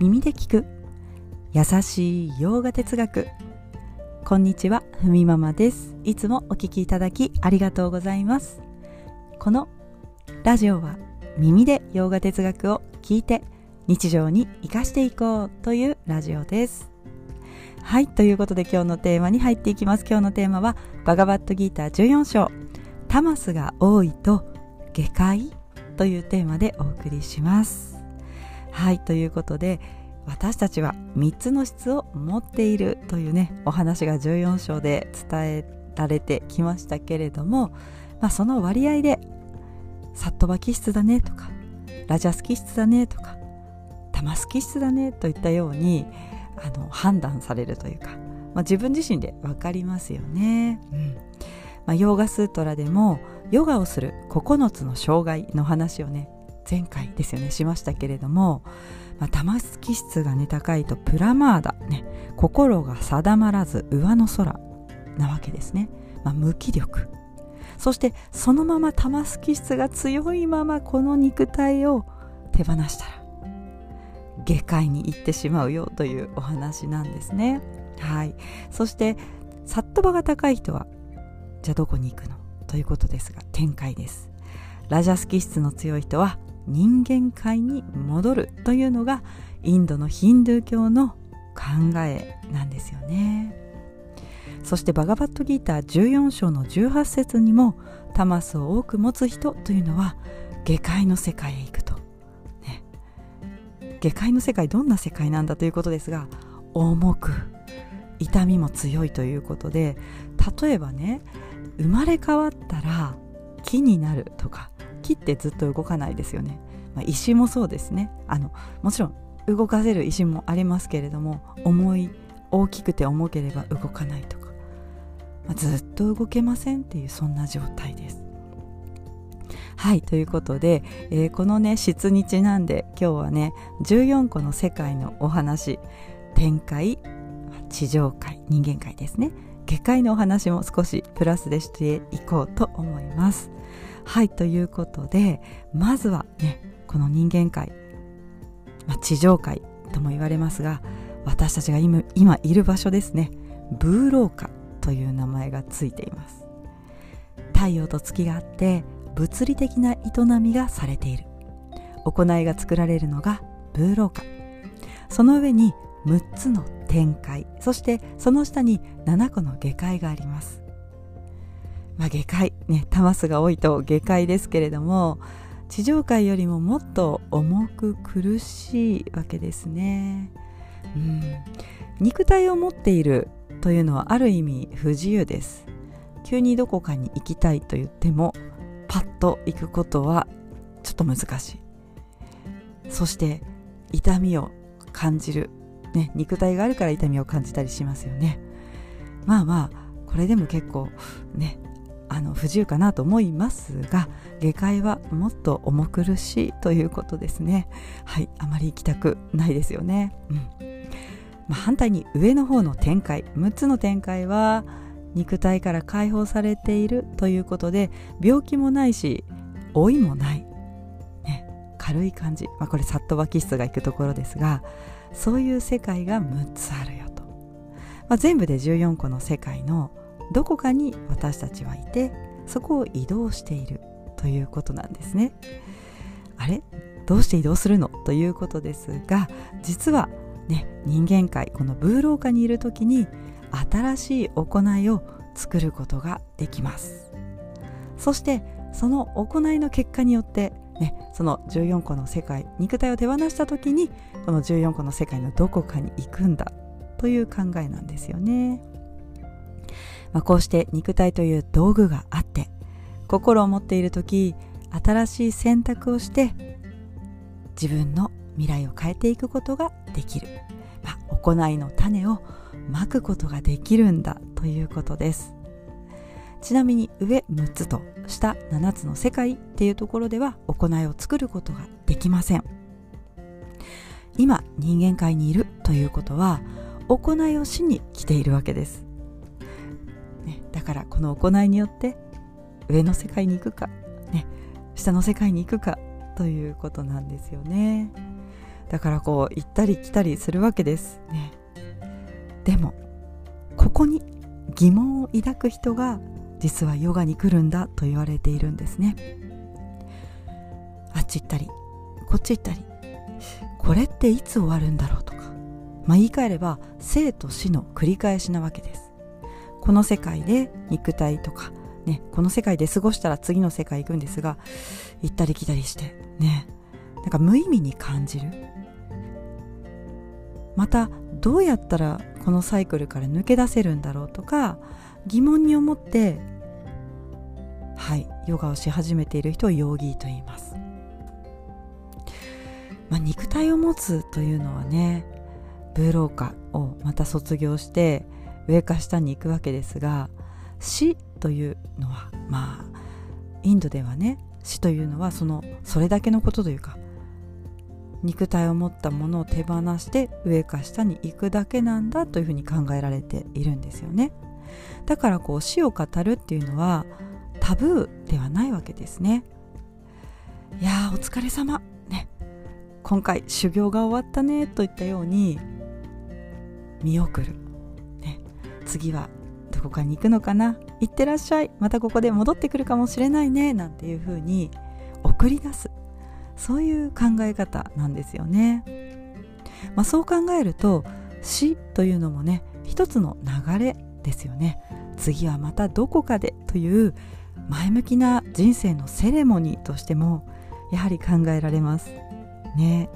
耳で聞く。優しい洋画哲学。こんにちはふみママです。いつもお聞きいただきありがとうございます。このラジオは耳で洋画哲学を聞いて日常に生かしていこうというラジオです。はいということで今日のテーマに入っていきます。今日のテーマはバガバットギーター14章。タマスが多いと下界？というテーマでお送りします。はいということで私たちは3つの質を持っているというねお話が14章で伝えられてきましたけれども、まあ、その割合でサットバ気質だねとかラジャス気質だねとかタマス気質だねといったようにあの判断されるというか、まあ、自分自身で分かりますよね。うんまあ、ヨーガスートラでもヨガをする9つの障害の話をね前回ですよねしましたけれども、まあ、玉突き質がね高いとプラマーダ、ね、心が定まらず上の空なわけですね、まあ、無気力。そしてそのまま玉突き質が強いままこの肉体を手放したら下界に行ってしまうよというお話なんですね。はい。そしてサットバが高い人はじゃあどこに行くの？ということですが展開です。ラジャス気質の強い人は人間界に戻るというのがインドのヒンドゥー教の考えなんですよね。そしてバガバットギーター14章の18節にもタマスを多く持つ人というのは下界の世界へ行くと、ね、下界の世界どんな世界なんだということですが重く痛みも強いということで例えばね生まれ変わったら木になるとか木ってずっと動かないですよね、まあ、石もそうですね。あのもちろん動かせる石もありますけれども重い大きくて重ければ動かないとか、まあ、ずっと動けませんっていうそんな状態です。はいということで、えー、このね質にちなんで今日はね14個の世界のお話天界地上界人間界ですね。下界のお話も少しプラスでしていこうと思います。はいということでまずはねこの人間界、まあ、地上界とも言われますが私たちが今今いる場所ですねブーローカという名前がついています。太陽と月があって物理的な営みがされている。行いが作られるのがブーローカ。その上に6つの天界そしてその下に7個の下界があります。まあ、下界ねタマスが多いと下界ですけれども地上界よりももっと重く苦しいわけですね、うん、肉体を持っているというのはある意味不自由です。急にどこかに行きたいと言ってもパッと行くことはちょっと難しい。そして痛みを感じる、ね、肉体があるから痛みを感じたりしますよね。まあまあこれでも結構ねあの不自由かなと思いますが下界はもっと重苦しいということですね。はいあまり行きたくないですよね、うん。まあ、反対に上の方の展開6つの展開は肉体から解放されているということで病気もないし老いもない、ね、軽い感じ、まあ、これサットバキストが行くところですがそういう世界が6つあるよと、まあ、全部で14個の世界のどこかに私たちはいてそこを移動しているということなんですね。あれ？どうして移動するの？ということですが実はね人間界このブーロー下にいる時に新しい行いを作ることができます。そしてその行いの結果によってね、その14個の世界肉体を手放した時にこの14個の世界のどこかに行くんだという考えなんですよね。まあ、こうして肉体という道具があって心を持っている時新しい選択をして自分の未来を変えていくことができる、まあ、行いの種をまくことができるんだということです。ちなみに上6つと下7つの世界っていうところでは行いを作ることができません。今人間界にいるということは行いをしに来ているわけです、だからこの行いによって上の世界に行くか、ね、下の世界に行くかということなんですよね。だからこう行ったり来たりするわけです。ね。でもここに疑問を抱く人が実はヨガに来るんだと言われているんですね。あっち行ったりこっち行ったりこれっていつ終わるんだろうとか。まあ言い換えれば生と死の繰り返しなわけです。この世界で肉体とかねこの世界で過ごしたら次の世界行くんですが行ったり来たりしてね。なんか無意味に感じる。またどうやったらこのサイクルから抜け出せるんだろうとか疑問に思ってはいヨガをし始めている人をヨーギーと言います、まあ、肉体を持つというのはねブーローカをまた卒業して上か下に行くわけですが死というのはまあインドではね死というのはそのそれだけのことというか肉体を持ったものを手放して上か下に行くだけなんだというふうに考えられているんですよね。だからこう死を語るっていうのはタブーではないわけですね。いやーお疲れ様。ね。今回修行が終わったねといったように見送る、次はどこかに行くのかな？行ってらっしゃい。またここで戻ってくるかもしれないね。なんていうふうに送り出す。そういう考え方なんですよね、まあ、そう考えると死というのもね一つの流れですよね。次はまたどこかでという前向きな人生のセレモニーとしてもやはり考えられますね。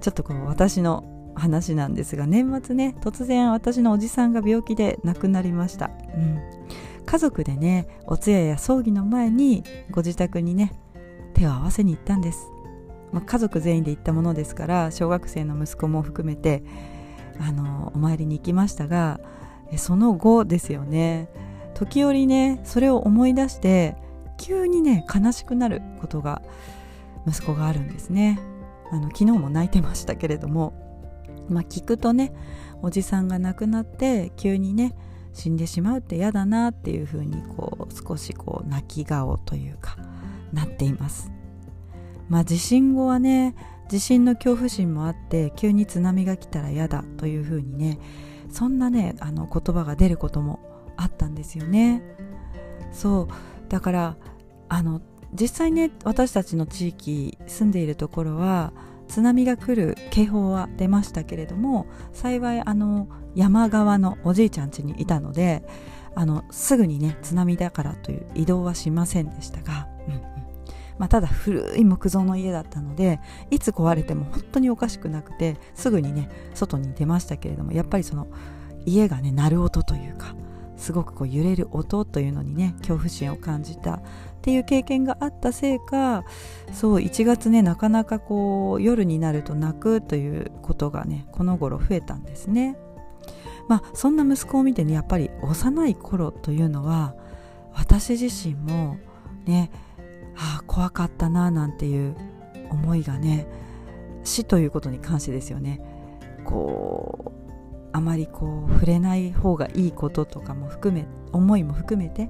ちょっとこう私の話なんですが年末ね突然私のおじさんが病気で亡くなりました、うん、家族でねお通夜や葬儀の前にご自宅にね手を合わせに行ったんです、まあ、家族全員で行ったものですから小学生の息子も含めてあのお参りに行きましたがその後ですよね。時折ねそれを思い出して急にね悲しくなることが息子があるんですね。あの昨日も泣いてましたけれども。まあ聞くとねおじさんが亡くなって急にね死んでしまうって嫌だなっていうふうにこう少しこう泣き顔というかなっています。まあ地震後はね地震の恐怖心もあって急に津波が来たら嫌だというふうにねそんなねあの言葉が出ることもあったんですよね。そう。だからあの実際ね私たちの地域住んでいるところは津波が来る警報は出ましたけれども幸いあの山側のおじいちゃん家にいたのであのすぐにね津波だからという移動はしませんでしたが、うんうん。まあ、ただ古い木造の家だったのでいつ壊れても本当におかしくなくてすぐにね外に出ましたけれどもやっぱりその家がね鳴る音というかすごくこう揺れる音というのにね恐怖心を感じたっていう経験があったせいかそう1月ねなかなかこう夜になると泣くということがねこの頃増えたんですね。まあそんな息子を見てねやっぱり幼い頃というのは私自身もねああ怖かったななんていう思いがね死ということに関してですよねこうあまりこう触れない方がいいこととかも含め思いも含めて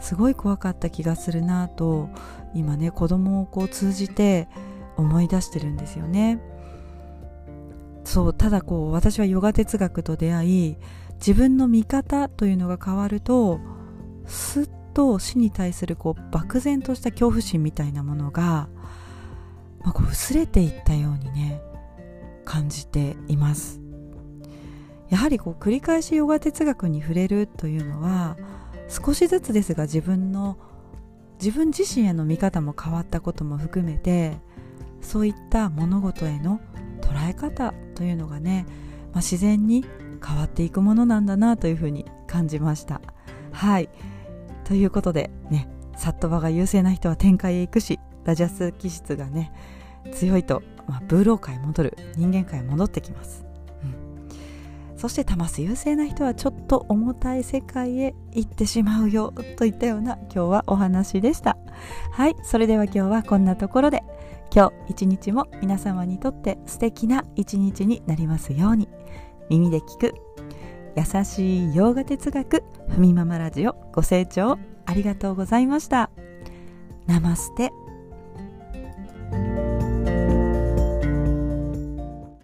すごい怖かった気がするなと今ね子供をこう通じて思い出してるんですよね。そうただこう私はヨガ哲学と出会い自分の見方というのが変わるとすっと死に対するこう漠然とした恐怖心みたいなものが、まあ、こう薄れていったようにね感じていますやはりこう繰り返しヨガ哲学に触れるというのは少しずつですが自分の自分自身への見方も変わったことも含めてそういった物事への捉え方というのがね、まあ、自然に変わっていくものなんだなというふうに感じました。はい。ということでねサットバが優勢な人は展開へ行くしラジャス気質がね強いと、まあ、ブーロー界戻る人間界戻ってきます。そしてタマス優勢な人はちょっと重たい世界へ行ってしまうよといったような今日はお話でした。はいそれでは今日はこんなところで。今日一日も皆様にとって素敵な一日になりますように。耳で聞く優しい洋画哲学ふみママラジオご清聴ありがとうございました。ナマステ。